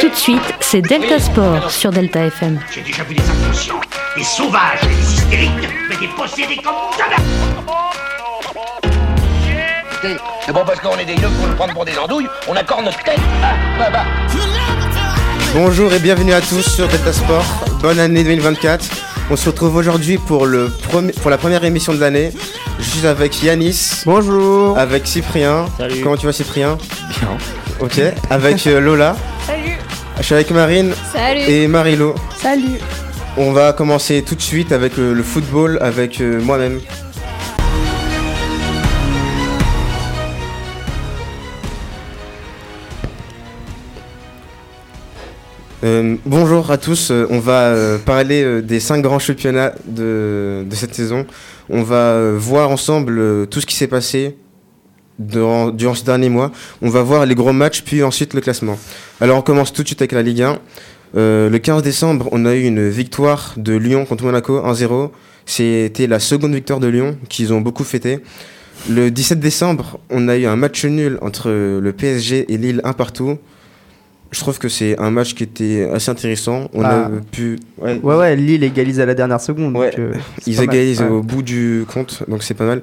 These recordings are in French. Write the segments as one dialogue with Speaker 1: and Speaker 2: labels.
Speaker 1: Tout de suite, c'est Delta Sport sur Delta FM.
Speaker 2: J'ai déjà vu des inconscients, des sauvages, des hystériques, mais des possédés comme jamais
Speaker 3: C'est bon parce qu'on est des yeux pour nous prendre pour des andouilles, on accorde notre tête. Ah, bah, bah.
Speaker 4: Bonjour et bienvenue à tous sur Delta Sport. Bonne année 2024. On se retrouve aujourd'hui pour, le premier- pour la première émission de l'année. Je suis avec Yanis.
Speaker 5: Bonjour.
Speaker 4: Avec Cyprien.
Speaker 5: Salut.
Speaker 4: Comment tu vas Cyprien?
Speaker 5: Bien.
Speaker 4: Ok. Avec euh, Lola.
Speaker 6: Salut.
Speaker 4: Je suis avec Marine
Speaker 6: Salut.
Speaker 4: et Marilo.
Speaker 6: Salut.
Speaker 4: On va commencer tout de suite avec euh, le football avec euh, moi-même. Euh, bonjour à tous, Euh, on va euh, parler des cinq grands championnats de, de cette saison. On va voir ensemble tout ce qui s'est passé durant, durant ces derniers mois. On va voir les gros matchs, puis ensuite le classement. Alors on commence tout de suite avec la Ligue 1. Euh, le 15 décembre, on a eu une victoire de Lyon contre Monaco 1-0. C'était la seconde victoire de Lyon qu'ils ont beaucoup fêté. Le 17 décembre, on a eu un match nul entre le PSG et Lille un partout. Je trouve que c'est un match qui était assez intéressant. On
Speaker 5: Ah.
Speaker 4: a pu. ouais,
Speaker 5: Ouais, ouais, Lille égalise à la dernière seconde.
Speaker 4: Ouais,
Speaker 5: donc, euh,
Speaker 4: ils
Speaker 5: mal.
Speaker 4: égalisent
Speaker 5: Ouais.
Speaker 4: au bout du compte, donc c'est pas mal.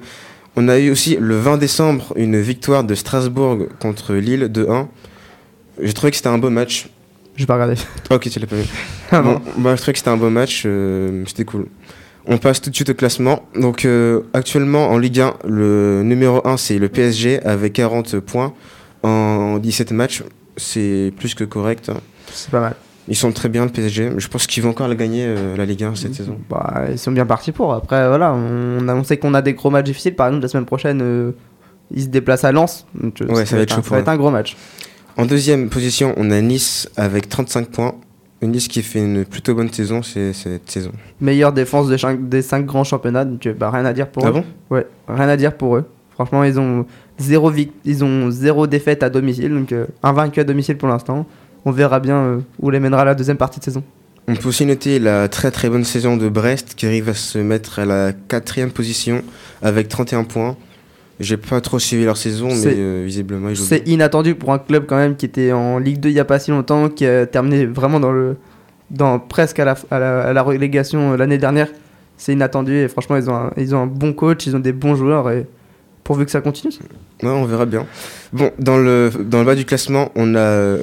Speaker 4: On a eu aussi le 20 décembre une victoire de Strasbourg contre Lille 2-1. J'ai trouvé que c'était un beau match.
Speaker 5: J'ai pas regardé.
Speaker 4: Ah, ok, tu l'as pas vu.
Speaker 5: Ah,
Speaker 4: Bon, bah, je trouvais que c'était un beau match, euh, c'était cool. On passe tout de suite au classement. Donc euh, actuellement en Ligue 1, le numéro 1 c'est le PSG avec 40 points en 17 matchs. C'est plus que correct. hein.
Speaker 5: C'est pas mal.
Speaker 4: Ils sont très bien le PSG. Je pense qu'ils vont encore la gagner euh, la Ligue 1 cette saison.
Speaker 5: Bah, ils sont bien partis pour. Après, voilà, on, a- on sait qu'on a des gros matchs difficiles. Par exemple, la semaine prochaine, euh, ils se déplacent à Lens. Donc, euh,
Speaker 4: Ouais, ça va être
Speaker 5: un-
Speaker 4: chaud
Speaker 5: Ça
Speaker 4: pour
Speaker 5: va être un gros match.
Speaker 4: En deuxième position, on a Nice avec 35 points. Nice qui fait une plutôt bonne saison cette saison.
Speaker 5: Meilleure défense des, cinq- des cinq grands championnats. Donc, bah, rien à dire pour
Speaker 4: Ah
Speaker 5: eux.
Speaker 4: bon?
Speaker 5: Ouais, rien à dire pour eux. Franchement, ils ont zéro, ils ont zéro défaite à domicile. Donc, euh, un vaincu à domicile pour l'instant. On verra bien euh, où les mènera la deuxième partie de saison.
Speaker 4: On peut aussi noter la très très bonne saison de Brest qui arrive à se mettre à la quatrième position avec 31 points. J'ai pas trop suivi leur saison, mais euh, visiblement ils jouent
Speaker 5: C'est inattendu pour un club quand même qui était en Ligue 2 il y a pas si longtemps, qui a terminé vraiment dans le, dans presque à la, à la, à la relégation euh, l'année dernière. C'est inattendu et franchement ils ont, un, ils ont un bon coach, ils ont des bons joueurs et pourvu que ça continue.
Speaker 4: Ouais, on verra bien. Bon, dans le, dans le bas du classement, on a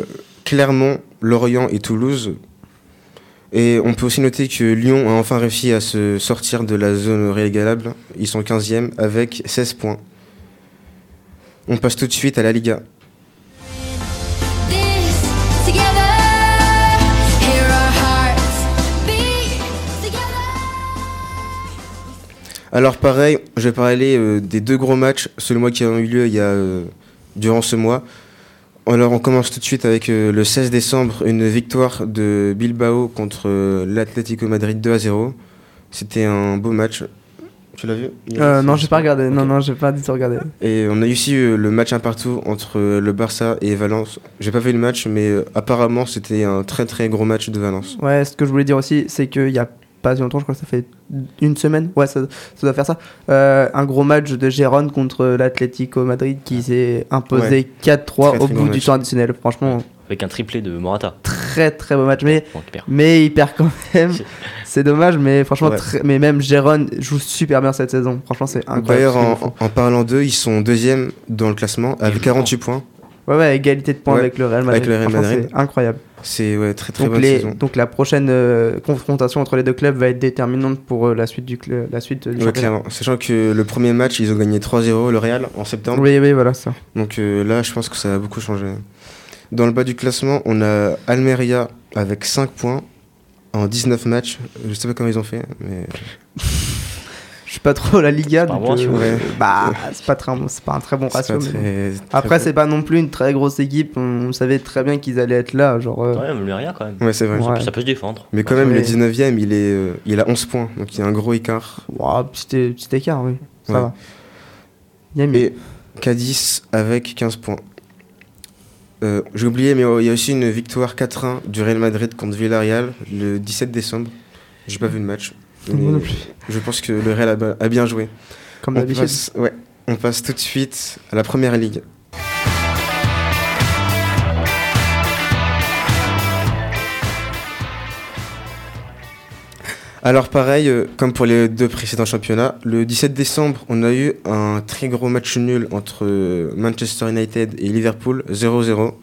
Speaker 4: Clermont, Lorient et Toulouse. Et on peut aussi noter que Lyon a enfin réussi à se sortir de la zone régalable. Ils sont 15e avec 16 points. On passe tout de suite à la Liga. Alors pareil, je vais parler euh, des deux gros matchs, selon moi, qui ont eu lieu il y a, euh, durant ce mois. Alors on commence tout de suite avec euh, le 16 décembre, une victoire de Bilbao contre euh, l'Atlético Madrid 2 à 0. C'était un beau match. Tu l'as vu?
Speaker 5: Euh, non, j'ai pas regardé.
Speaker 4: Ok.
Speaker 5: Non, non, j'ai pas du tout regardé.
Speaker 4: Et on a eu aussi le match un partout entre le Barça et Valence. J'ai pas vu le match, mais apparemment c'était un très très gros match de Valence.
Speaker 5: Ouais, ce que je voulais dire aussi, c'est qu'il y a pas si longtemps, je crois que ça fait une semaine, ouais, ça, ça doit faire ça. Euh, un gros match de Gérone contre l'Atlético Madrid qui s'est imposé 4-3
Speaker 4: Très,
Speaker 5: au bout du
Speaker 4: match.
Speaker 5: temps additionnel. Franchement,
Speaker 7: Avec un triplé de Morata.
Speaker 5: très très beau match. Mais
Speaker 7: Bon, qui perd.
Speaker 5: Mais il perd quand même. C'est dommage, mais franchement,
Speaker 4: Ouais.
Speaker 5: très- mais même Gérone joue super bien cette saison. Franchement, c'est incroyable.
Speaker 4: D'ailleurs, en, parlant d'eux, ils sont deuxième dans le classement avec
Speaker 7: jouent
Speaker 4: 48 points.
Speaker 5: Ouais, ouais, égalité de points
Speaker 4: Ouais,
Speaker 5: avec le Real Madrid.
Speaker 4: avec le Real Madrid.
Speaker 5: C'est incroyable.
Speaker 4: C'est ouais, très très
Speaker 5: Donc,
Speaker 4: bonne
Speaker 5: les-
Speaker 4: saison.
Speaker 5: donc la prochaine euh, confrontation entre les deux clubs va être déterminante pour euh, la suite du, cl- la suite du
Speaker 4: Ouais,
Speaker 5: championnat.
Speaker 4: clairement. Sachant que le premier match, ils ont gagné 3-0 le Real en septembre.
Speaker 5: Oui, oui, voilà ça.
Speaker 4: Donc euh, là, je pense que ça a beaucoup changé. Dans le bas du classement, on a Almeria avec 5 points en 19 matchs. Je sais pas comment ils ont fait, mais
Speaker 5: Je suis pas trop la Liga,
Speaker 7: pas bon ratio.
Speaker 4: Ouais.
Speaker 5: bah c'est pas très, c'est pas un très bon
Speaker 4: c'est
Speaker 5: ratio.
Speaker 4: pas
Speaker 5: mais
Speaker 4: très-
Speaker 5: Après,
Speaker 4: bon.
Speaker 5: c'est pas non plus une très grosse équipe. On savait très bien qu'ils allaient être là, genre. euh,
Speaker 7: Ouais, mais le rien quand même.
Speaker 4: Ouais, c'est vrai.
Speaker 5: Ouais.
Speaker 7: Ça peut se défendre.
Speaker 4: Mais quand même,
Speaker 5: Ouais.
Speaker 4: le 19ème, il, est, euh, il a 11 points. Donc il y a un gros écart.
Speaker 5: ouah, petit, petit écart, oui. Ça
Speaker 4: Ouais.
Speaker 5: va. Il y a mieux.
Speaker 4: Et Cadiz avec 15 points. Euh, J'ai oublié, mais oh, il y a aussi une victoire 4-1 du Real Madrid contre Villarreal le 17 décembre. J'ai pas vu le match.
Speaker 5: Moi non plus.
Speaker 4: Je pense que le Real a, bien joué.
Speaker 5: Comme d'habitude.
Speaker 4: Ouais. On passe tout de suite à la première ligue. Alors pareil, euh, comme pour les deux précédents championnats, le 17 décembre, on a eu un très gros match nul entre euh, Manchester United et Liverpool, 0-0.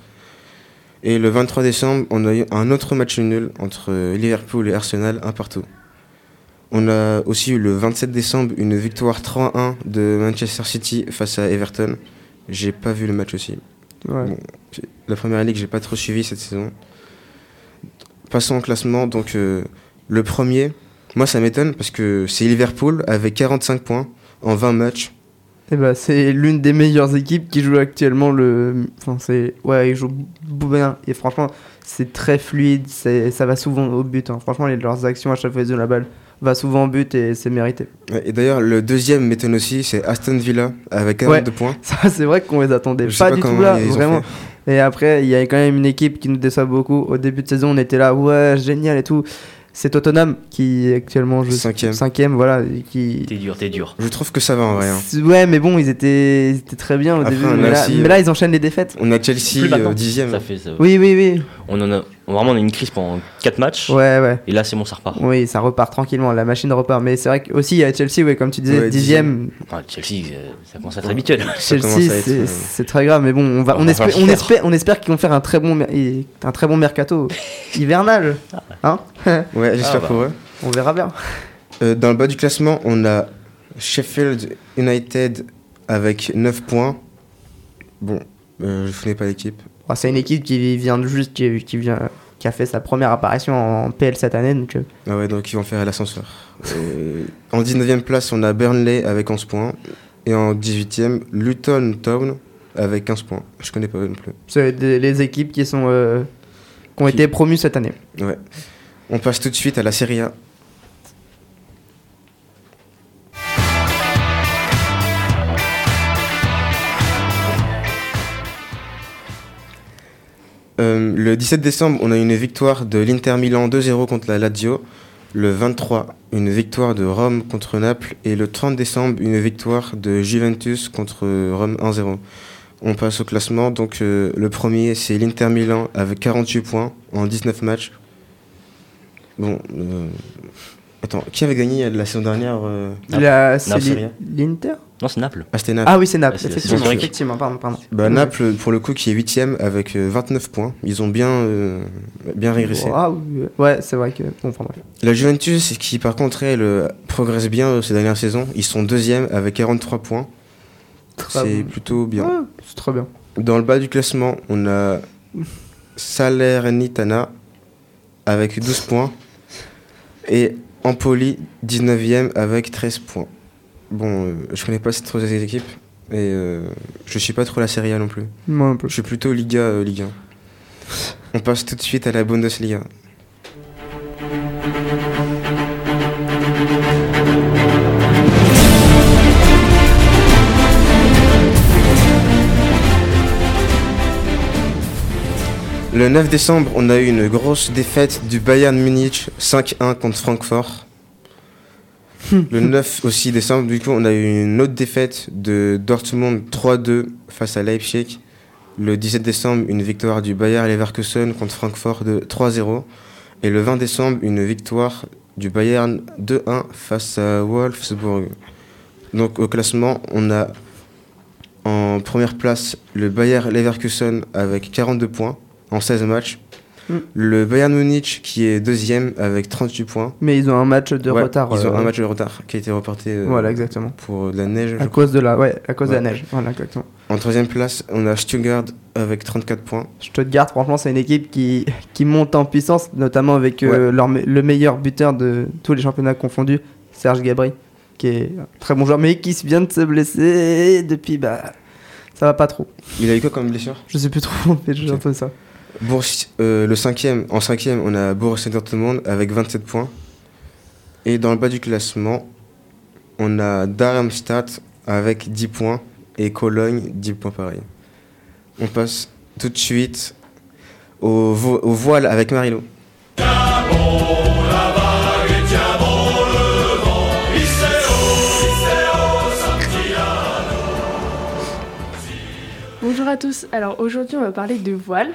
Speaker 4: Et le 23 décembre, on a eu un autre match nul entre euh, Liverpool et Arsenal, un partout. On a aussi eu le 27 décembre une victoire 3-1 de Manchester City face à Everton. J'ai pas vu le match aussi.
Speaker 5: Ouais.
Speaker 4: Bon, j'ai- la première ligue, j'ai pas trop suivi cette saison. Passons au classement. Donc, euh, le premier, moi ça m'étonne parce que c'est Liverpool avec 45 points en 20 matchs.
Speaker 5: Et bah, c'est l'une des meilleures équipes qui joue actuellement le. Enfin, c'est. Ouais, ils jouent bien. Et franchement, c'est très fluide. Ça va souvent au but. hein. Franchement, leurs actions à chaque fois qu'ils ont la balle va souvent au but et c'est mérité.
Speaker 4: Ouais, Et d'ailleurs, le deuxième m'étonne aussi, c'est Aston Villa avec 42 points.
Speaker 5: Ça, c'est vrai qu'on les attendait
Speaker 4: Je
Speaker 5: pas,
Speaker 4: pas
Speaker 5: du tout là, vraiment. Et après, il y a quand même une équipe qui nous déçoit beaucoup. Au début de saison, on était là, ouais, génial et tout. C'est Tottenham qui actuellement joue
Speaker 4: Cinquième.
Speaker 5: cinquième, voilà, qui.
Speaker 7: T'es dur, t'es dur.
Speaker 4: Je trouve que ça va en vrai. hein.
Speaker 5: Ouais, mais bon, ils étaient, ils étaient très bien au
Speaker 4: Après,
Speaker 5: début. Mais là,
Speaker 4: aussi,
Speaker 5: mais
Speaker 4: euh,
Speaker 5: là, ils enchaînent les défaites.
Speaker 4: On a Chelsea euh, dixième.
Speaker 7: Ça fait ça.
Speaker 5: Oui, oui, oui.
Speaker 7: On en a vraiment on a une crise pendant 4 matchs.
Speaker 5: Ouais, ouais.
Speaker 7: Et là c'est bon, ça repart.
Speaker 5: Oui, ça repart tranquillement, la machine repart. Mais c'est vrai qu'aussi, il y a Chelsea, ouais, comme tu disais,
Speaker 4: Ouais,
Speaker 5: dixième.
Speaker 7: Enfin, Chelsea, euh, ça commence à être habituel.
Speaker 5: Chelsea, c'est
Speaker 4: euh,
Speaker 5: c'est très grave. Mais bon, on, va,
Speaker 7: On
Speaker 5: espère,
Speaker 7: pas
Speaker 5: on,
Speaker 7: faire.
Speaker 5: espère, on espère qu'ils vont faire un très bon, mer- et- un très bon mercato hivernal. Hein
Speaker 4: Ouais, j'espère
Speaker 7: Ah, bah.
Speaker 4: pour eux.
Speaker 5: On verra bien.
Speaker 4: Euh, dans le bas du classement, on a Sheffield United avec 9 points. Bon, euh, je connais pas l'équipe.
Speaker 5: C'est une équipe qui vient de juste, qui, qui vient, qui a fait sa première apparition en PL cette année. Donc, euh,
Speaker 4: Ah ouais, donc ils vont faire l'ascenseur. Euh, en 19e place, on a Burnley avec 11 points. Et en 18e, Luton Town avec 15 points. Je connais pas non plus.
Speaker 5: c'est les équipes qui sont, euh, qui ont
Speaker 4: Qui-
Speaker 5: été promues cette année.
Speaker 4: Ouais. On passe tout de suite à la Serie A. Euh, le 17 décembre, on a une victoire de l'Inter Milan 2-0 contre la Lazio. Le 23, une victoire de Rome contre Naples. Et le 30 décembre, une victoire de Juventus contre Rome 1-0. On passe au classement. Donc, euh, le premier, c'est l'Inter Milan avec 48 points en 19 matchs. Bon, euh, attends, qui avait gagné la saison dernière euh,
Speaker 5: l'Inter?
Speaker 7: Non, c'est Naples.
Speaker 4: Ah, c'était Naples.
Speaker 5: Ah oui, c'est Naples,
Speaker 7: Ah,
Speaker 5: effectivement. effectivement, pardon, pardon.
Speaker 4: Bah, Naples, pour le coup, qui est 8ème avec euh, 29 points. Ils ont bien, euh, bien régressé.
Speaker 5: Ah oui, ouais, c'est vrai que. Bon, enfin bref.
Speaker 4: La Juventus, qui par contre, elle, euh, progresse bien euh, ces dernières saisons. Ils sont deuxième avec 43 points. C'est
Speaker 5: bon.
Speaker 4: plutôt bien.
Speaker 5: Ouais, c'est très bien.
Speaker 4: Dans le bas du classement, on a Salernitana avec 12 points. Et Empoli, 19ème avec 13 points. Bon, euh, je connais pas ces trois équipes. Et euh, je suis pas trop la Serie A non plus.
Speaker 5: Moi un peu.
Speaker 4: Je suis plutôt Liga, euh, Ligue 1. On passe tout de suite à la Bundesliga. Le 9 décembre, on a eu une grosse défaite du Bayern Munich 5-1 contre Francfort. Le 9 aussi décembre, du coup, on a eu une autre défaite de Dortmund 3-2 face à Leipzig. Le 17 décembre, une victoire du Bayer Leverkusen contre Francfort de 3-0. Et le 20 décembre, une victoire du Bayern 2-1 face à Wolfsburg. Donc au classement, on a en première place le Bayer Leverkusen avec 42 points en 16 matchs.
Speaker 5: Mm.
Speaker 4: Le Bayern Munich qui est deuxième avec 38 points.
Speaker 5: Mais ils ont un match de
Speaker 4: Ouais,
Speaker 5: retard.
Speaker 4: Ils ont
Speaker 5: euh,
Speaker 4: un match de retard qui a été reporté euh,
Speaker 5: Voilà, exactement.
Speaker 4: pour de la neige.
Speaker 5: À
Speaker 4: crois.
Speaker 5: cause de la, ouais, à cause de la neige. Voilà, exactement.
Speaker 4: En troisième place, on a Stuttgart avec 34 points.
Speaker 5: Stuttgart, franchement, c'est une équipe qui, qui monte en puissance, notamment avec euh, leur le meilleur buteur de tous les championnats confondus, Serge Gabri, qui est un très bon joueur, mais qui vient de se blesser depuis, bah, ça va pas trop.
Speaker 4: Il a eu quoi comme blessure?
Speaker 5: Je sais plus trop, mais j'ai entendu ça.
Speaker 4: Euh, le cinquième, en cinquième, on a Borussia Dortmund avec 27 points. Et dans le bas du classement, on a Darmstadt avec 10 points et Cologne 10 points pareil. On passe tout de suite au, au voile avec Marilo.
Speaker 6: Bonjour à tous. Alors aujourd'hui, on va parler de voile,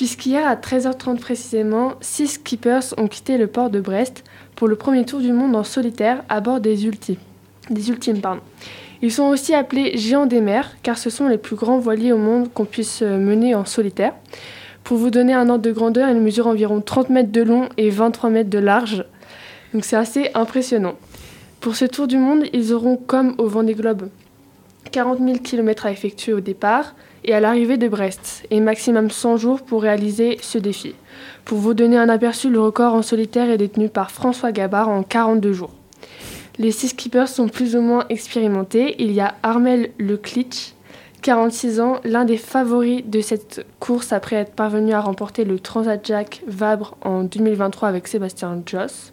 Speaker 6: puisqu'hier à 13h30 précisément, six skippers ont quitté le port de Brest pour le premier tour du monde en solitaire à bord des ultimes. Des. Ils sont aussi appelés géants des mers, car ce sont les plus grands voiliers au monde qu'on puisse euh, mener en solitaire. Pour vous donner un ordre de grandeur, ils mesurent environ 30 mètres de long et 23 mètres de large. Donc c'est assez impressionnant. Pour ce tour du monde, ils auront, comme au Vendée Globe, 40 000 km à effectuer au départ et à l'arrivée de Brest, et maximum 100 jours pour réaliser ce défi. Pour vous donner un aperçu, le record en solitaire est détenu par François Gabard en 42 jours. Les six skippers sont plus ou moins expérimentés. Il y a Armel Leclitch, 46 ans, l'un des favoris de cette course après être parvenu à remporter le Transat Jacques Vabre en 2023 avec Sébastien Joss.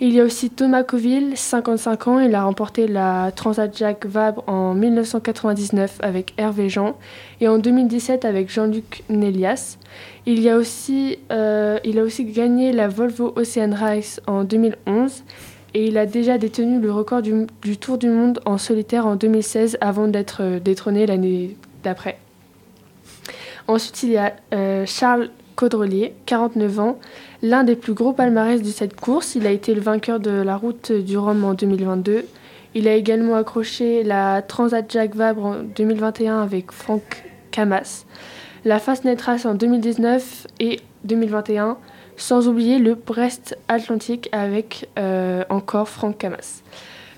Speaker 6: Il y a aussi Thomas Coville, 55 ans, il a remporté la Transat Jacques Vabre en 1999 avec Hervé Jean et en 2017 avec Jean-Luc Nélias. Il, y a aussi, euh, il a aussi gagné la Volvo Ocean Race en 2011 et il a déjà détenu le record du, du Tour du Monde en solitaire en 2016 avant d'être euh, détrôné l'année d'après. Ensuite, il y a euh, Charles Caudrelier, 49 ans, l'un des plus gros palmarès de cette course. Il a été le vainqueur de la route du Rhum en 2022. Il a également accroché la Transat Jacques Vabre en 2021 avec Franck Camas, la Fastnet Race en 2019 et 2021, sans oublier le Brest Atlantique avec euh, encore Franck Camas.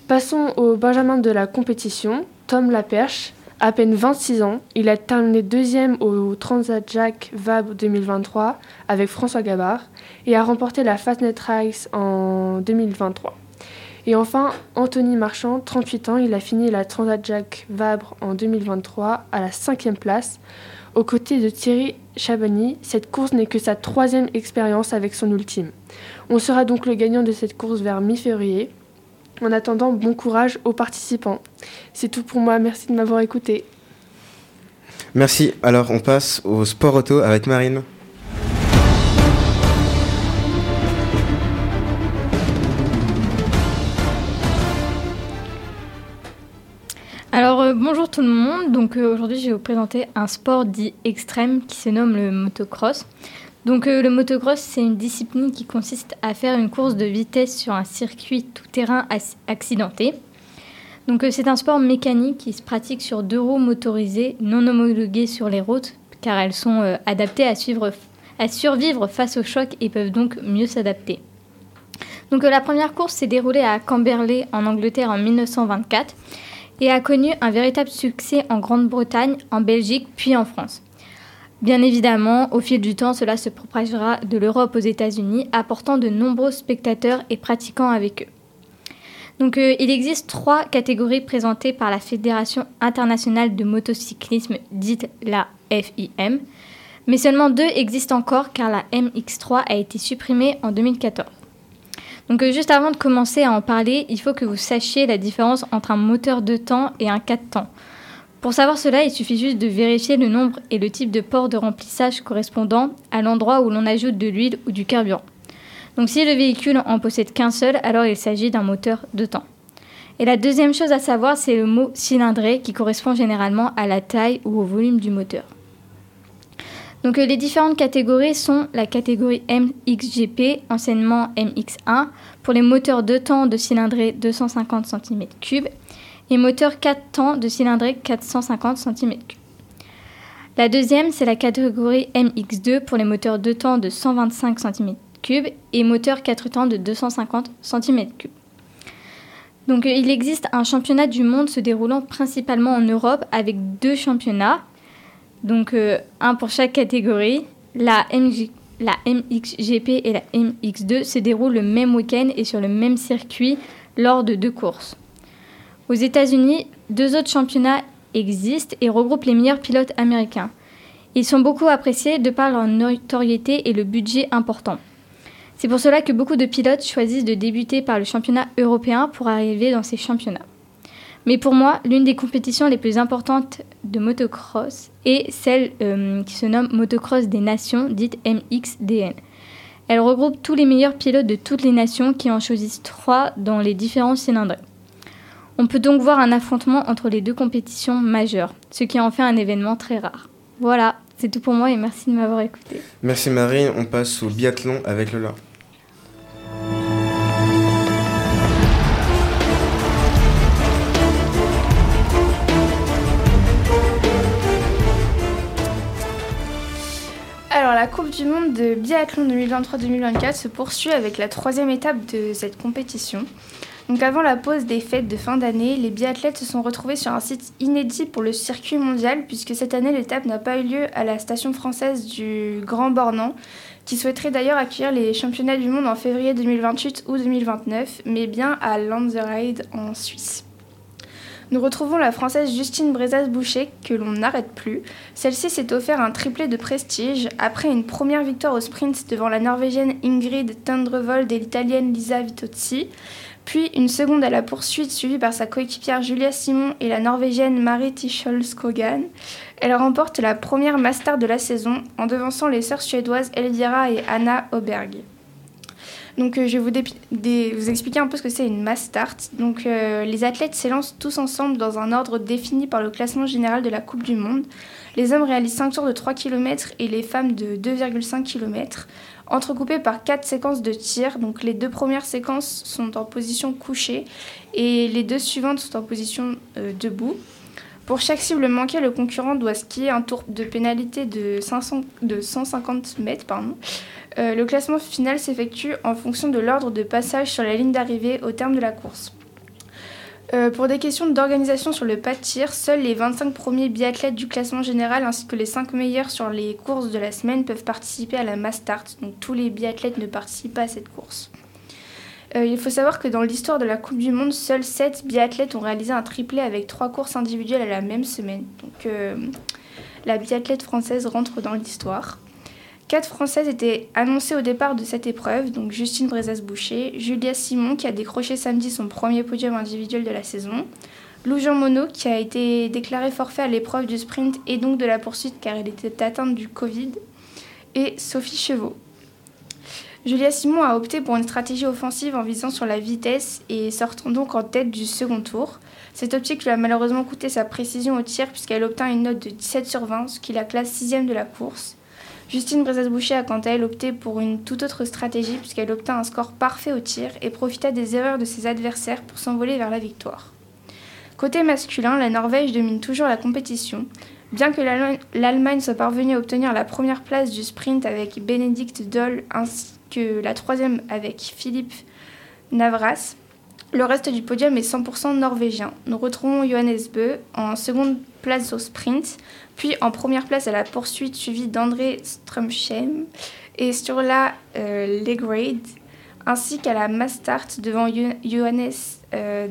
Speaker 6: Passons au Benjamin de la compétition, Tom Laperche, à peine 26 ans. Il a terminé deuxième au Transat Jacques Vabre 2023 avec François Gabard et a remporté la Fastnet Race en 2023. Et enfin, Anthony Marchand, 38 ans, il a fini la Transat Jacques Vabre en 2023 à la cinquième place, aux côtés de Thierry Chabani. Cette course n'est que sa troisième expérience avec son ultime. On sera donc le gagnant de cette course vers mi-février. En attendant, bon courage aux participants. C'est tout pour moi, merci de m'avoir écouté.
Speaker 4: Merci. Alors, on passe au sport auto avec Marine.
Speaker 8: Alors euh, bonjour tout le monde, donc euh, aujourd'hui je vais vous présenter un sport dit extrême qui se nomme le motocross. Donc euh, le motocross c'est une discipline qui consiste à faire une course de vitesse sur un circuit tout-terrain accidenté. Donc euh, c'est un sport mécanique qui se pratique sur deux roues motorisées non homologuées sur les routes car elles sont euh, adaptées à, survivre face au choc et peuvent donc mieux s'adapter. Donc la première course s'est déroulée à Camberley en Angleterre en 1924 et a connu un véritable succès en Grande-Bretagne, en Belgique puis en France. Bien évidemment, au fil du temps, cela se propagera de l'Europe aux États-Unis, apportant de nombreux spectateurs et pratiquants avec eux. Donc, euh, il existe trois catégories présentées par la Fédération internationale de motocyclisme, dite la FIM, mais seulement deux existent encore car la MX3 a été supprimée en 2014. Donc euh, juste avant de commencer à en parler, il faut que vous sachiez la différence entre un moteur de temps et un 4 temps. Pour savoir cela, il suffit juste de vérifier le nombre et le type de port de remplissage correspondant à l'endroit où l'on ajoute de l'huile ou du carburant. Donc si le véhicule en possède qu'un seul, alors il s'agit d'un moteur de temps. Et la deuxième chose à savoir, c'est le mot cylindré qui correspond généralement à la taille ou au volume du moteur. Donc euh, les différentes catégories sont la catégorie MXGP, anciennement MX1, pour les moteurs 2 temps de cylindrée 250 cm3 et moteurs 4 temps de cylindrée 450 cm3. La deuxième, c'est la catégorie MX2 pour les moteurs 2 temps de 125 cm3 et moteurs 4 temps de 250 cm3. Donc euh, il existe un championnat du monde se déroulant principalement en Europe avec deux championnats, donc euh, un pour chaque catégorie. La MXGP et la MX2 se déroulent le même week-end et sur le même circuit lors de deux courses. Aux États-Unis, deux autres championnats existent et regroupent les meilleurs pilotes américains. Ils sont beaucoup appréciés de par leur notoriété et le budget important. C'est pour cela que beaucoup de pilotes choisissent de débuter par le championnat européen pour arriver dans ces championnats. Mais pour moi, l'une des compétitions les plus importantes de motocross est celle euh, qui se nomme Motocross des Nations, dite MXDN. Elle regroupe tous les meilleurs pilotes de toutes les nations qui en choisissent trois dans les différents cylindrés. On peut donc voir un affrontement entre les deux compétitions majeures, ce qui en fait un événement très rare. Voilà, c'est tout pour moi et merci de m'avoir écouté.
Speaker 4: Merci Marine, on passe au biathlon avec Lola.
Speaker 9: Alors la Coupe du Monde de biathlon 2023-2024 se poursuit avec la troisième étape de cette compétition. Donc avant la pause des fêtes de fin d'année, les biathlètes se sont retrouvés sur un site inédit pour le circuit mondial puisque cette année l'étape n'a pas eu lieu à la station française du Grand Bornand qui souhaiterait d'ailleurs accueillir les championnats du monde en février 2028 ou 2029 mais bien à Lanzerheide en Suisse. Nous retrouvons la Française Justine Brezas-Boucher, que l'on n'arrête plus. Celle-ci s'est offert un triplé de prestige après une première victoire au sprint devant la Norvégienne Ingrid Tendrevold et l'Italienne Lisa Vitozzi, puis une seconde à la poursuite suivie par sa coéquipière Julia Simon et la Norvégienne Marie Ticholskogan. Elle remporte la première master de la saison en devançant les sœurs suédoises Elvira et Anna Oberg. Euh, je vais vous, expliquer un peu ce que c'est une mass start. Donc euh, les athlètes s'élancent tous ensemble dans un ordre défini par le classement général de la Coupe du Monde. Les hommes réalisent 5 tours de 3 km et les femmes de 2,5 km, entrecoupés par 4 séquences de tir. Donc les deux premières séquences sont en position couchée et les deux suivantes sont en position euh, debout. Pour chaque cible manquée, le concurrent doit skier un tour de pénalité de, 500 de 150 mètres. Pardon. Euh, le classement final s'effectue en fonction de l'ordre de passage sur la ligne d'arrivée au terme de la course. Euh, pour des questions d'organisation sur le pas de tir, seuls les 25 premiers biathlètes du classement général ainsi que les 5 meilleurs sur les courses de la semaine peuvent participer à la mass start. Donc tous les biathlètes ne participent pas à cette course. Euh, il faut savoir que dans l'histoire de la Coupe du Monde, seuls 7 biathlètes ont réalisé un triplé avec 3 courses individuelles à la même semaine. Donc la biathlète française rentre dans l'histoire. Quatre Françaises étaient annoncées au départ de cette épreuve, donc Justine Brezas-Boucher, Julia Simon qui a décroché samedi son premier podium individuel de la saison, Lou Jean Monod qui a été déclaré forfait à l'épreuve du sprint et donc de la poursuite car elle était atteinte du Covid, et Sophie Chevaux. Julia Simon a opté pour une stratégie offensive en visant sur la vitesse et sortant donc en tête du second tour. Cette optique lui a malheureusement coûté sa précision au tir puisqu'elle obtint une note de 17 sur 20, ce qui la classe 6 de la course. Justine Brezas-Boucher a quant à elle opté pour une toute autre stratégie puisqu'elle obtint un score parfait au tir et profita des erreurs de ses adversaires pour s'envoler vers la victoire. Côté masculin, la Norvège domine toujours la compétition. Bien que l'Allemagne- soit parvenue à obtenir la première place du sprint avec Benedict Doll ainsi que la troisième avec Philippe Navras, le reste du podium est 100% norvégien. Nous retrouvons Johannes Bö en seconde place au sprint, puis en première place à la poursuite suivi d'André Strömsheim et Sturla euh, Legrade, ainsi qu'à la mass start devant Jo- Johannes euh,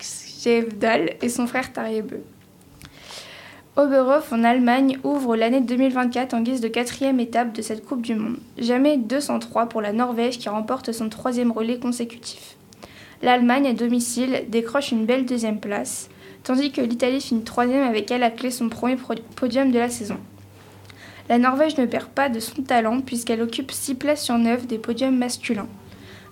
Speaker 9: Dalskjevdal et son frère Tarjei Bø. Oberhof en Allemagne ouvre l'année 2024 en guise de quatrième étape de cette Coupe du Monde. Jamais 203 pour la Norvège qui remporte son troisième relais consécutif. L'Allemagne à domicile décroche une belle deuxième place, tandis que l'Italie finit troisième avec à la clé son premier podium de la saison. La Norvège ne perd pas de son talent puisqu'elle occupe 6 places sur 9 des podiums masculins.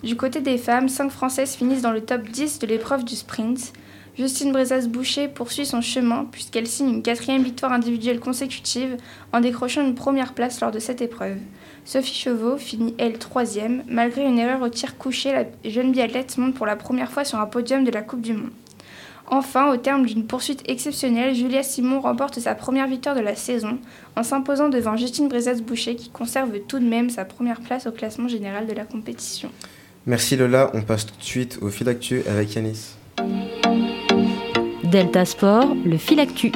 Speaker 9: Du côté des femmes, 5 Françaises finissent dans le top 10 de l'épreuve du sprint. Justine Brezas-Boucher poursuit son chemin puisqu'elle signe une quatrième victoire individuelle consécutive en décrochant une première place lors de cette épreuve. Sophie Chauveau finit, elle, troisième. Malgré une erreur au tir couché, la jeune biathlète monte pour la première fois sur un podium de la Coupe du Monde. Enfin, au terme d'une poursuite exceptionnelle, Julia Simon remporte sa première victoire de la saison en s'imposant devant Justine Brezas-Boucher qui conserve tout de même sa première place au classement général de la compétition.
Speaker 4: Merci Lola, on passe tout de suite au fil d'actu avec Yanis.
Speaker 1: Delta Sport, le fil actu.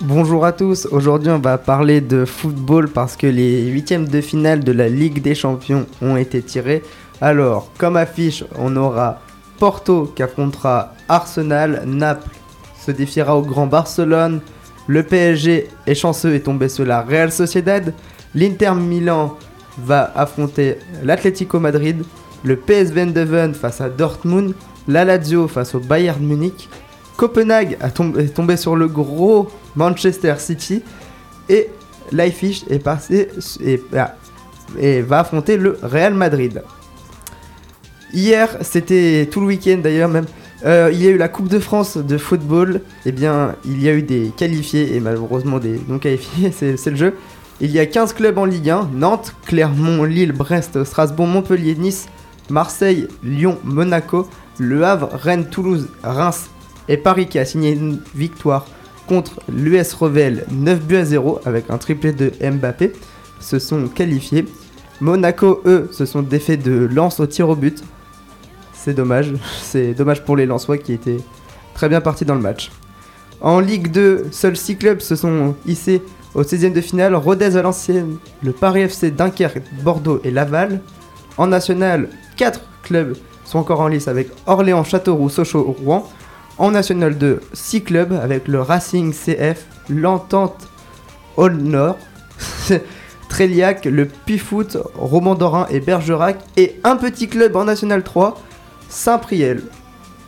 Speaker 5: Bonjour à tous, aujourd'hui on va parler de football parce que les huitièmes de finale de la Ligue des Champions ont été tirés. Alors, comme affiche, on aura Porto qui affrontera Arsenal, Naples se défiera au Grand Barcelone, le PSG est chanceux et tombé sur la Real Sociedad, l'Inter Milan va affronter l'Atlético Madrid, le PSV Eindhoven face à Dortmund, la Lazio face au Bayern Munich, Copenhague tombé, est tombé sur le gros Manchester City et Leipzig ah, va affronter le Real Madrid. Hier, c'était tout le week-end d'ailleurs même, Euh, il y a eu la Coupe de France de football. Eh bien, il y a eu des qualifiés et malheureusement des non qualifiés, c'est le jeu. Il y a 15 clubs en Ligue 1 Nantes, Clermont, Lille, Brest, Strasbourg, Montpellier, Nice, Marseille, Lyon, Monaco, Le Havre, Rennes, Toulouse, Reims et Paris qui a signé une victoire contre l'US Revel 9 buts à 0 avec un triplé de Mbappé se sont qualifiés. Monaco, eux, se sont défaits de Lens au tir au but. C'est dommage. C'est dommage pour les Lensois qui étaient très bien partis dans le match. En Ligue 2, seuls 6 clubs se sont hissés au 16e de finale. Rodez Valenciennes, le Paris FC, Dunkerque, Bordeaux et Laval. En National, 4 clubs sont encore en lice avec Orléans, Châteauroux, Sochaux, Rouen. En National 2, 6 clubs avec le Racing CF, l'Entente All Nord, Tréliac, le Puy-Foot, Roman-Dorin et Bergerac. Et un petit club en National 3, Saint-Priel.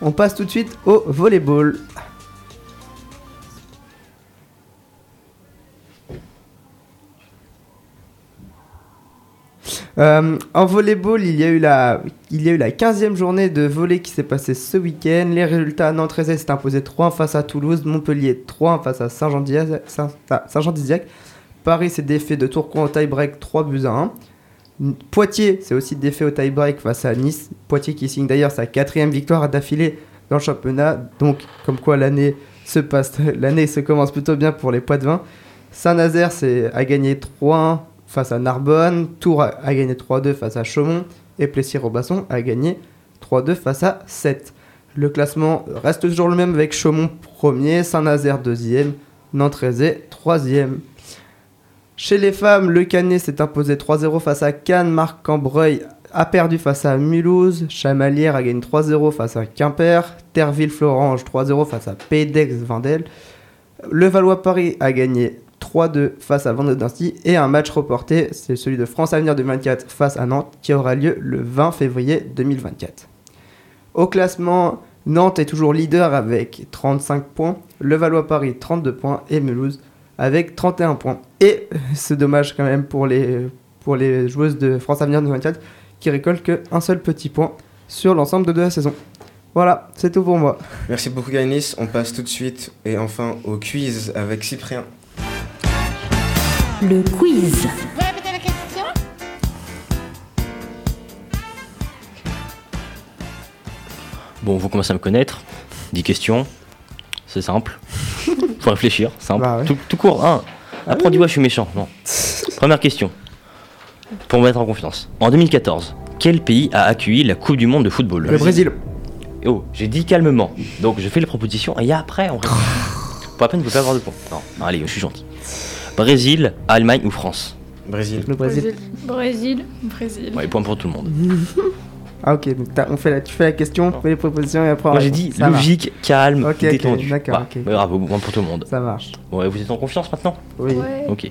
Speaker 5: On passe tout de suite au volleyball. Euh, en volleyball, il y, a eu la, il y a eu la 15e journée de volley qui s'est passée ce week-end. Les résultats Nantes 13 s'est imposé 3 face à Toulouse, Montpellier 3 face à Saint-Jean-d'Izac. Saint- Saint-Jean-d'Izac. Paris s'est défait de Tourcoing au tie-break 3 buts à 1. Poitiers s'est aussi défait au tie-break face à Nice. Poitiers qui signe d'ailleurs sa quatrième victoire d'affilée dans le championnat. Donc, comme quoi l'année se passe, l'année se commence plutôt bien pour les Poids-de-Vin. Saint-Nazaire a gagné 3-1 face à Narbonne. Tours a, a gagné 3-2 face à Chaumont. Et Plessis-Robasson a gagné 3-2 face à 7. Le classement reste toujours le même avec Chaumont premier, Saint-Nazaire deuxième, Nantes-Rézé troisième. Chez les femmes, le Canet s'est imposé 3-0 face à Cannes, Marc-Cambreuil a perdu face à Mulhouse, Chamalières a gagné 3-0 face à Quimper, Terville-Florange 3-0 face à Pédex-Vendel, le Valois-Paris a gagné 3-2 face à Vendée-Dancy et un match reporté, c'est celui de France Avenir 2024 face à Nantes qui aura lieu le 20 février 2024. Au classement, Nantes est toujours leader avec 35 points, le Valois-Paris 32 points. Et Mulhouse avec 31 points. Et c'est dommage quand même pour les, pour les joueuses de France Avenir 2024 qui récoltent qu'un seul petit point sur l'ensemble de la saison. Voilà, c'est tout pour moi.
Speaker 4: Merci beaucoup Yanis. On passe tout de suite et enfin au quiz avec Cyprien.
Speaker 1: Le quiz.
Speaker 7: Bon, vous commencez à me connaître. 10 questions. C'est simple. Faut réfléchir. Simple.
Speaker 5: Bah ouais.
Speaker 7: tout, tout court. Un. Après, on dit, ouais, je suis méchant. Non. Première question. Pour me mettre en confiance. En 2014, quel pays a accueilli la Coupe du Monde de football?
Speaker 5: Le Brésil.
Speaker 7: Oh, j'ai dit calmement. Donc, je fais les propositions et après, on. Pour la peine, vous ne pouvez pas avoir de points. Non, non, allez, je suis gentil. Brésil, Allemagne ou France?
Speaker 4: Brésil.
Speaker 5: Le Brésil.
Speaker 8: Brésil.
Speaker 9: Brésil.
Speaker 7: Ouais, point pour tout le monde.
Speaker 5: Ah ok, donc t'as- on fait la, tu fais la question, on fait les propositions et après on
Speaker 7: Moi, j'ai dit
Speaker 5: Ça marche.
Speaker 7: logique, calme, détendu.
Speaker 5: d'accord,
Speaker 7: Bah,
Speaker 5: ok.
Speaker 7: bah, bravo, point pour tout le monde.
Speaker 5: Ça marche.
Speaker 7: Bon, et vous êtes en confiance maintenant?
Speaker 5: Oui,
Speaker 9: Ouais.
Speaker 7: Ok.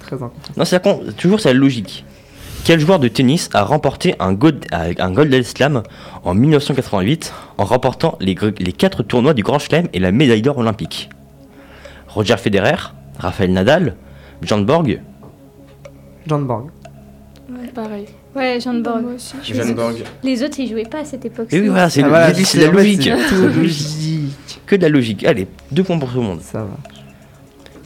Speaker 5: très en
Speaker 7: Non, c'est la con- toujours c'est la logique. Quel joueur de tennis a remporté un, gold, un Golden Slam en 1988 en remportant les, les quatre tournois du Grand Chelem et la médaille d'or olympique? Roger Federer, Rafael Nadal, John Borg,
Speaker 5: John Borg.
Speaker 6: Pareil.
Speaker 8: Ouais, Jean de Borg.
Speaker 9: Moi aussi.
Speaker 4: Jeanne Borg.
Speaker 8: Les autres, ils jouaient pas à cette époque.
Speaker 7: Et oui, voilà, c'est
Speaker 5: Ah,
Speaker 7: le-
Speaker 5: voilà,
Speaker 7: la logique.
Speaker 5: c'est tout logique.
Speaker 7: Que de la logique. Allez, deux points pour tout le monde.
Speaker 5: Ça va.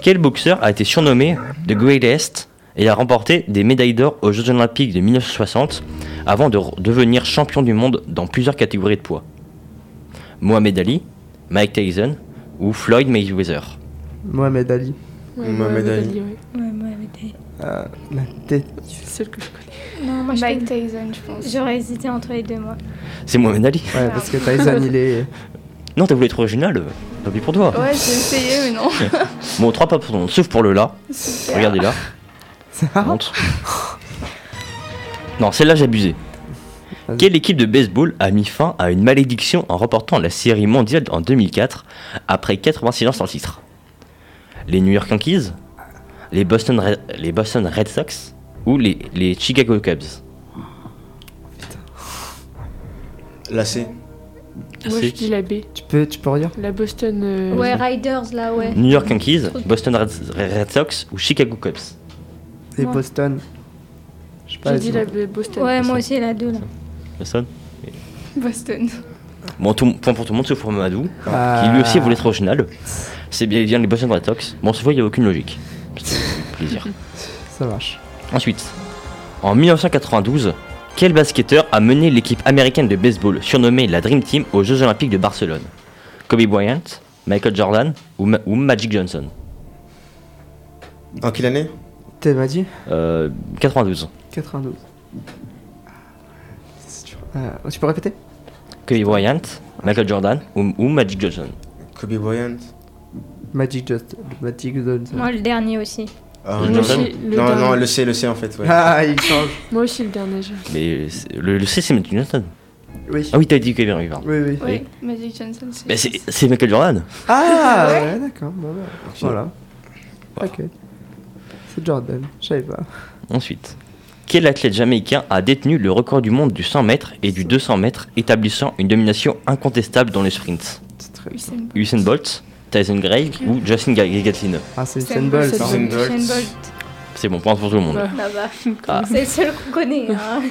Speaker 7: Quel boxeur a été surnommé The Greatest et a remporté des médailles d'or aux Jeux Olympiques de 1960 avant de devenir champion du monde dans plusieurs catégories de poids? Mohamed Ali, Mike Tyson ou Floyd Mayweather?
Speaker 5: Mohamed Ali.
Speaker 6: Ouais,
Speaker 4: Mohamed
Speaker 6: Mohamed
Speaker 4: Ali.
Speaker 6: Ali, ouais.
Speaker 8: Avec des-
Speaker 5: Euh, la tête.
Speaker 6: C'est celle que je connais.
Speaker 8: Non, moi, je
Speaker 9: Tyson, je pense.
Speaker 8: J'aurais hésité entre les deux, moi.
Speaker 7: C'est Mohamed Ali.
Speaker 5: Ouais, parce que Tyson il est.
Speaker 7: Non, t'as voulu être original euh, Tant pis pour toi.
Speaker 9: Ouais, j'ai essayé, mais non.
Speaker 7: Bon, trois pas pour monde, sauf pour le là.
Speaker 9: Super.
Speaker 7: Regardez là. Non, celle-là, j'ai abusé.
Speaker 5: Vas-y.
Speaker 7: Quelle équipe de baseball a mis fin à une malédiction en remportant la série mondiale en 2004 après 86 ans sans le titre? Les New York Yankees? Les Boston, Red, les Boston Red Sox? Ou les, les Chicago Cubs
Speaker 4: La C.
Speaker 6: Moi, je dis la B.
Speaker 5: Tu peux, tu peux redire?
Speaker 6: La Boston. euh,
Speaker 8: Ouais, Riders, là, ouais.
Speaker 7: New York Yankees, Boston Red, Red Sox ou Chicago Cubs
Speaker 5: Et
Speaker 8: Moi.
Speaker 5: Boston. Je sais pas.
Speaker 6: J'ai dit
Speaker 5: dis-moi.
Speaker 6: la B- Boston.
Speaker 8: Ouais, moi aussi, la 2, là.
Speaker 7: Boston
Speaker 9: Boston.
Speaker 7: Bon, tout, point pour tout le monde sauf pour Mamadou,
Speaker 5: Ah.
Speaker 7: qui lui aussi voulait être original. C'est bien, bien les Boston Red Sox. Bon, cette fois, il n'y a aucune logique. Plaisir.
Speaker 5: Ça marche.
Speaker 7: Ensuite, en 1992, quel basketteur a mené l'équipe américaine de baseball surnommée la Dream Team aux Jeux Olympiques de Barcelone? Kobe Bryant, Michael Jordan ou, Ma- ou Magic Johnson?
Speaker 4: En quelle année?
Speaker 5: T'as m'a dit?
Speaker 7: Euh, 92.
Speaker 5: 92. C'est dur. Euh, tu peux répéter?
Speaker 7: Kobe Bryant, Michael Jordan ou, ou Magic Johnson?
Speaker 4: Kobe Bryant
Speaker 5: Magic Just. Magic Johnson.
Speaker 8: Moi, le dernier aussi.
Speaker 4: Ah, non,
Speaker 7: aussi,
Speaker 6: le
Speaker 4: non, le C, le C en fait. Ouais.
Speaker 5: Ah, il change.
Speaker 6: Moi aussi, le dernier jeu.
Speaker 7: Mais le, le C, c'est Magic Johnson.
Speaker 5: Oui.
Speaker 7: Ah oui, t'as dit pardon.
Speaker 5: Oui, oui.
Speaker 9: Oui, Magic Johnson, c'est.
Speaker 7: Mais c'est c'est Michael Jordan.
Speaker 5: Ah,
Speaker 9: Ouais.
Speaker 5: ouais, d'accord. Bon, bah, voilà. Ok. C'est Jordan, je savais pas.
Speaker 7: Ensuite, quel athlète jamaïcain a détenu le record du monde du 100 mètres et du 200 mètres, établissant une domination incontestable dans le sprint
Speaker 5: C'est très
Speaker 9: Usain Bolt.
Speaker 7: Tyson Gray ou Justin Ga- Gatlin
Speaker 5: Ah, c'est
Speaker 9: Usain Bolt,
Speaker 6: c'est.
Speaker 4: Usain
Speaker 8: Usain
Speaker 4: Bolt.
Speaker 8: Bolt.
Speaker 7: C'est bon point pour tout le monde.
Speaker 8: Bah bah.
Speaker 7: Ah.
Speaker 8: C'est le seul qu'on connaît. hein.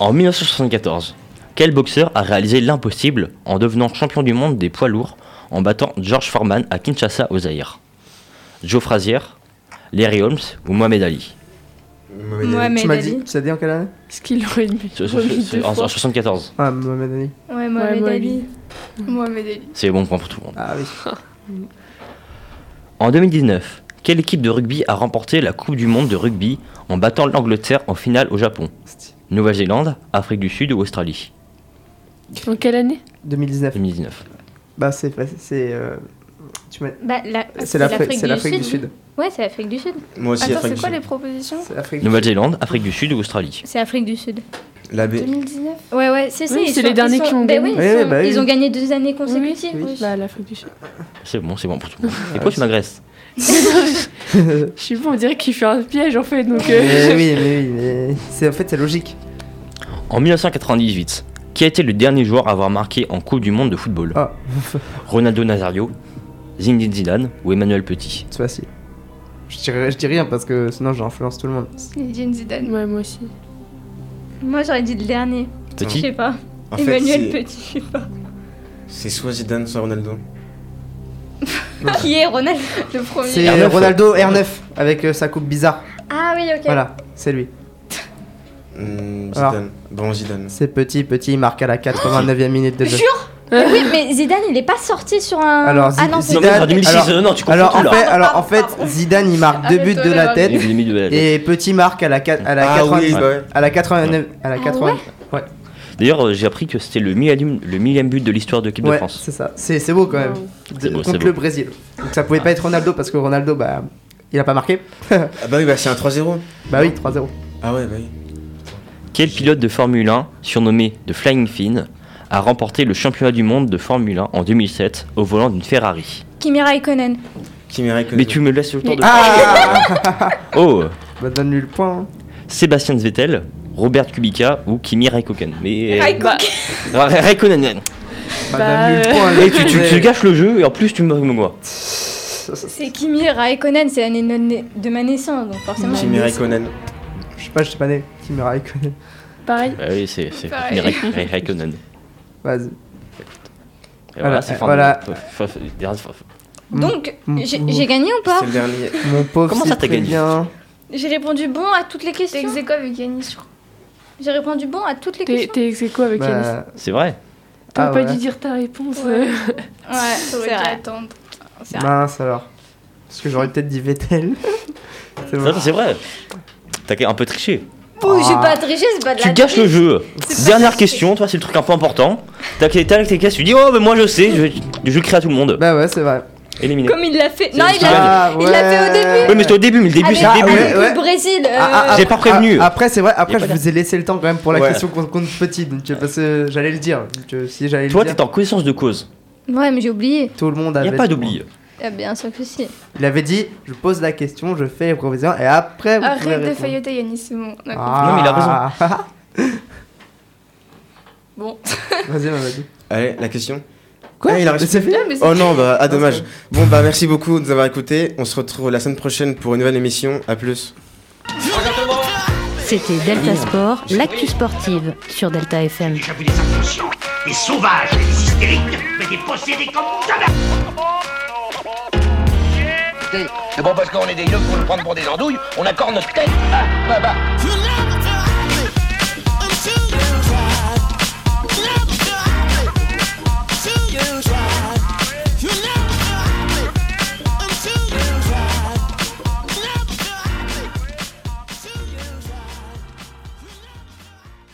Speaker 7: En 1974, quel boxeur a réalisé l'impossible en devenant champion du monde des poids lourds en battant George Foreman à Kinshasa au Zaïre Joe Frazier, Larry Holmes ou Mohamed Ali?
Speaker 4: Mohamed Ali.
Speaker 8: Mohamed
Speaker 5: Tu m'as
Speaker 8: Ali.
Speaker 5: dit Tu as dit en quelle année
Speaker 6: qu'il aurait
Speaker 7: Ce- ce-
Speaker 6: remis
Speaker 7: ce-
Speaker 6: deux
Speaker 7: En en
Speaker 6: fois
Speaker 7: 74.
Speaker 5: Ah, Mohamed Ali.
Speaker 8: Ouais, Mohamed Ali.
Speaker 9: Mohamed Ali.
Speaker 7: C'est bon point pour tout le monde.
Speaker 5: Ah oui.
Speaker 7: En 2019, quelle équipe de rugby a remporté la Coupe du Monde de rugby en battant l'Angleterre en finale au Japon? Nouvelle-Zélande, Afrique du Sud ou Australie?
Speaker 6: En quelle année?
Speaker 5: 2019.
Speaker 7: 2019.
Speaker 5: Bah, c'est. C'est. euh, Tu m'as.
Speaker 8: Bah, la-
Speaker 5: C'est l'Afrique c'est l'Afrique du Sud.
Speaker 8: Ouais, c'est l'Afrique du Sud.
Speaker 4: Moi aussi,
Speaker 9: Attends,
Speaker 4: Afrique
Speaker 9: c'est quoi
Speaker 4: Sud.
Speaker 9: les propositions
Speaker 5: C'est l'Afrique du Sud.
Speaker 7: Nouvelle-Zélande, Afrique du Sud ou Australie
Speaker 8: C'est l'Afrique du Sud.
Speaker 4: La B.
Speaker 9: 2019
Speaker 8: Ouais, ouais, c'est
Speaker 6: Oui,
Speaker 8: ils
Speaker 6: c'est
Speaker 8: sont-
Speaker 6: les derniers qui ont
Speaker 8: bah
Speaker 6: gagné.
Speaker 8: oui, ils,
Speaker 5: Oui,
Speaker 8: sont-
Speaker 5: oui, bah oui.
Speaker 8: ils ont gagné deux années consécutives.
Speaker 6: Oui, bah l'Afrique du Sud.
Speaker 7: C'est bon, c'est bon pour tout le monde. Et pourquoi tu m'agresses
Speaker 6: Je sais pas, on dirait qu'il fait un piège en fait, donc. euh,
Speaker 5: Mais oui, mais oui, mais. c'est- En fait, c'est logique.
Speaker 7: En 1998, qui a été le dernier joueur à avoir marqué en Coupe du Monde de football?
Speaker 5: Ah,
Speaker 7: Ronaldo Nazario, Zinedine Zidane ou Emmanuel Petit?
Speaker 5: C'est facile. Je dirais, je dis rien parce que sinon j'influence tout le monde.
Speaker 9: Zinedine Zidane.
Speaker 6: Ouais, moi aussi.
Speaker 8: Moi, j'aurais dit le dernier. Je
Speaker 7: Petit
Speaker 8: sais pas.
Speaker 4: En
Speaker 8: Emmanuel
Speaker 4: c'est-
Speaker 8: Petit, je sais pas.
Speaker 4: c'est soit Zidane, soit Ronaldo.
Speaker 8: Qui est Ronaldo
Speaker 9: Le premier.
Speaker 5: C'est
Speaker 7: R9.
Speaker 5: Ronaldo R9 avec euh, sa coupe bizarre.
Speaker 8: Ah oui, ok.
Speaker 5: Voilà, c'est lui.
Speaker 4: Hmm,
Speaker 5: Alors.
Speaker 4: Zidane. Bon, Zidane.
Speaker 5: C'est petit, petit, il marque à la 89e minute de jeu.
Speaker 8: Mais oui, mais Zidane, il est pas sorti sur un.
Speaker 5: Alors,
Speaker 8: ah non,
Speaker 7: Non,
Speaker 8: c'est
Speaker 7: mais
Speaker 5: Zidane-
Speaker 7: en 2006,
Speaker 5: alors-
Speaker 7: euh, non, tu confonds
Speaker 5: Alors
Speaker 7: tout
Speaker 5: en
Speaker 7: là.
Speaker 5: fait, alors en fait,
Speaker 8: pardon.
Speaker 5: Zidane il marque deux buts de la tête.
Speaker 7: Et de
Speaker 5: Petit marque à la 4 à la
Speaker 4: Ah
Speaker 5: 80
Speaker 4: oui, bah ouais.
Speaker 5: à la 89 à la
Speaker 8: Ah
Speaker 5: 80 ouais.
Speaker 7: D'ailleurs, euh, j'ai appris que c'était le millième, le millième but de l'histoire de l'équipe de France.
Speaker 5: c'est ça. C'est c'est beau quand même. De-
Speaker 7: beau,
Speaker 5: contre
Speaker 7: beau.
Speaker 5: le Brésil. Donc ça pouvait pas être Ronaldo parce que Ronaldo bah il a pas marqué.
Speaker 4: Ah bah oui, bah c'est un 3-0.
Speaker 5: bah oui 3-0
Speaker 4: Ah ouais, bah oui.
Speaker 7: Quel pilote de Formule 1, surnommé The Flying Finn, a remporté le championnat du monde de Formule 1 en 2007 au volant d'une Ferrari?
Speaker 8: Kimi Raikkonen.
Speaker 7: Mais tu me laisses le temps de...
Speaker 5: ah
Speaker 7: Oh
Speaker 5: bah donne-lui le point hein.
Speaker 7: Sébastien Vettel, Robert Kubica ou Kimi Raikkonen Mais...
Speaker 8: Raikkonen.
Speaker 7: Ra- Ra- Raikkonen
Speaker 5: bah,
Speaker 6: Bah,
Speaker 5: donne-lui le
Speaker 6: euh,
Speaker 5: point
Speaker 7: Et tu, tu, tu gâches le jeu et en plus tu me moi.
Speaker 8: C'est Kimi Raikkonen, c'est l'année de de ma naissance, donc forcément.
Speaker 4: Kimi Raikkonen.
Speaker 5: je sais pas je suis pas né Kimi Raikkonen
Speaker 6: Pareil.
Speaker 7: Ah oui, c'est c'est
Speaker 9: Pareil.
Speaker 7: Kimi Raik- Raik- Raikkonen.
Speaker 5: vas-y
Speaker 7: Et
Speaker 5: Voilà,
Speaker 7: c'est
Speaker 5: euh,
Speaker 7: fin-
Speaker 5: voilà.
Speaker 7: fa- fa- fa- fa-
Speaker 8: Donc,
Speaker 5: Mm.
Speaker 8: j'ai gagné ou pas
Speaker 4: C'est le dernier.
Speaker 5: mon pauvre
Speaker 7: Comment ça, t'as gagné
Speaker 8: J'ai répondu bon à toutes les
Speaker 9: T'es
Speaker 8: questions.
Speaker 9: ex aequo avec Yanis.
Speaker 8: J'ai répondu bon à toutes les
Speaker 6: T'es
Speaker 8: questions.
Speaker 6: t'es ex avec Yanis.
Speaker 5: bah
Speaker 7: C'est vrai
Speaker 6: T'aurais
Speaker 5: ah
Speaker 6: pas
Speaker 5: ouais.
Speaker 6: dû dire ta réponse.
Speaker 9: Ouais.
Speaker 6: euh.
Speaker 8: Ouais,
Speaker 9: attendre.
Speaker 5: Mince alors parce que j'aurais peut-être dit Vettel c'est
Speaker 7: vrai T'as un peu triché.
Speaker 8: Oh, j'ai
Speaker 5: Ah.
Speaker 8: pas triché, c'est pas de
Speaker 7: Tu
Speaker 8: la
Speaker 7: gâches le jeu. Dernière question, toi c'est le truc un peu important. T'as avec tes questions, tu dis oh mais moi je sais, je, je crie à tout le monde.
Speaker 5: bah ouais c'est vrai
Speaker 7: Éliminé.
Speaker 8: Comme il l'a fait. Non, il l'a
Speaker 5: Ah,
Speaker 8: il l'a fait au
Speaker 5: ouais.
Speaker 8: début.
Speaker 7: Oui mais c'était au début, mais le début c'est le début.
Speaker 5: ouais, ouais.
Speaker 8: le Brésil. euh,
Speaker 5: Ah, ah,
Speaker 7: J'ai pas prévenu.
Speaker 5: Ah, après, c'est vrai, après, je vous ai laissé le temps quand même pour la
Speaker 4: Ouais.
Speaker 5: question contre, contre petit, donc, euh, parce que j'allais le dire. donc, euh, si j'allais le
Speaker 7: Toi t'es en connaissance de cause.
Speaker 8: Ouais, mais j'ai oublié.
Speaker 5: tout le monde avait.
Speaker 7: a pas d'oubli.
Speaker 8: Ah, bien sûr que si.
Speaker 5: Il avait dit je pose la question, je fais les provisions, et après, vous pouvez
Speaker 9: Arrête de
Speaker 5: répondre.
Speaker 9: failloter Yanis, c'est bon.
Speaker 5: Ah.
Speaker 7: Non, mais il a raison.
Speaker 9: Bon.
Speaker 5: Vas-y, Mamadou.
Speaker 4: Allez, la question.
Speaker 5: Quoi
Speaker 4: Ah, il a reçu-
Speaker 5: c'est fini
Speaker 9: mais c'est
Speaker 4: Oh non, bah, ah dommage. Bon, bah, merci beaucoup de nous avoir écoutés. On se retrouve la semaine prochaine pour une nouvelle émission. À plus.
Speaker 1: C'était Delta Sport, l'actu sportive sur Delta FM.
Speaker 2: J'ai vu des inconscients, des sauvages, des hystériques, mais des possédés comme jamais.
Speaker 3: C'est bon parce qu'on est des yeux pour nous prendre pour des andouilles, on accorde notre tête. Ah, bah, bah.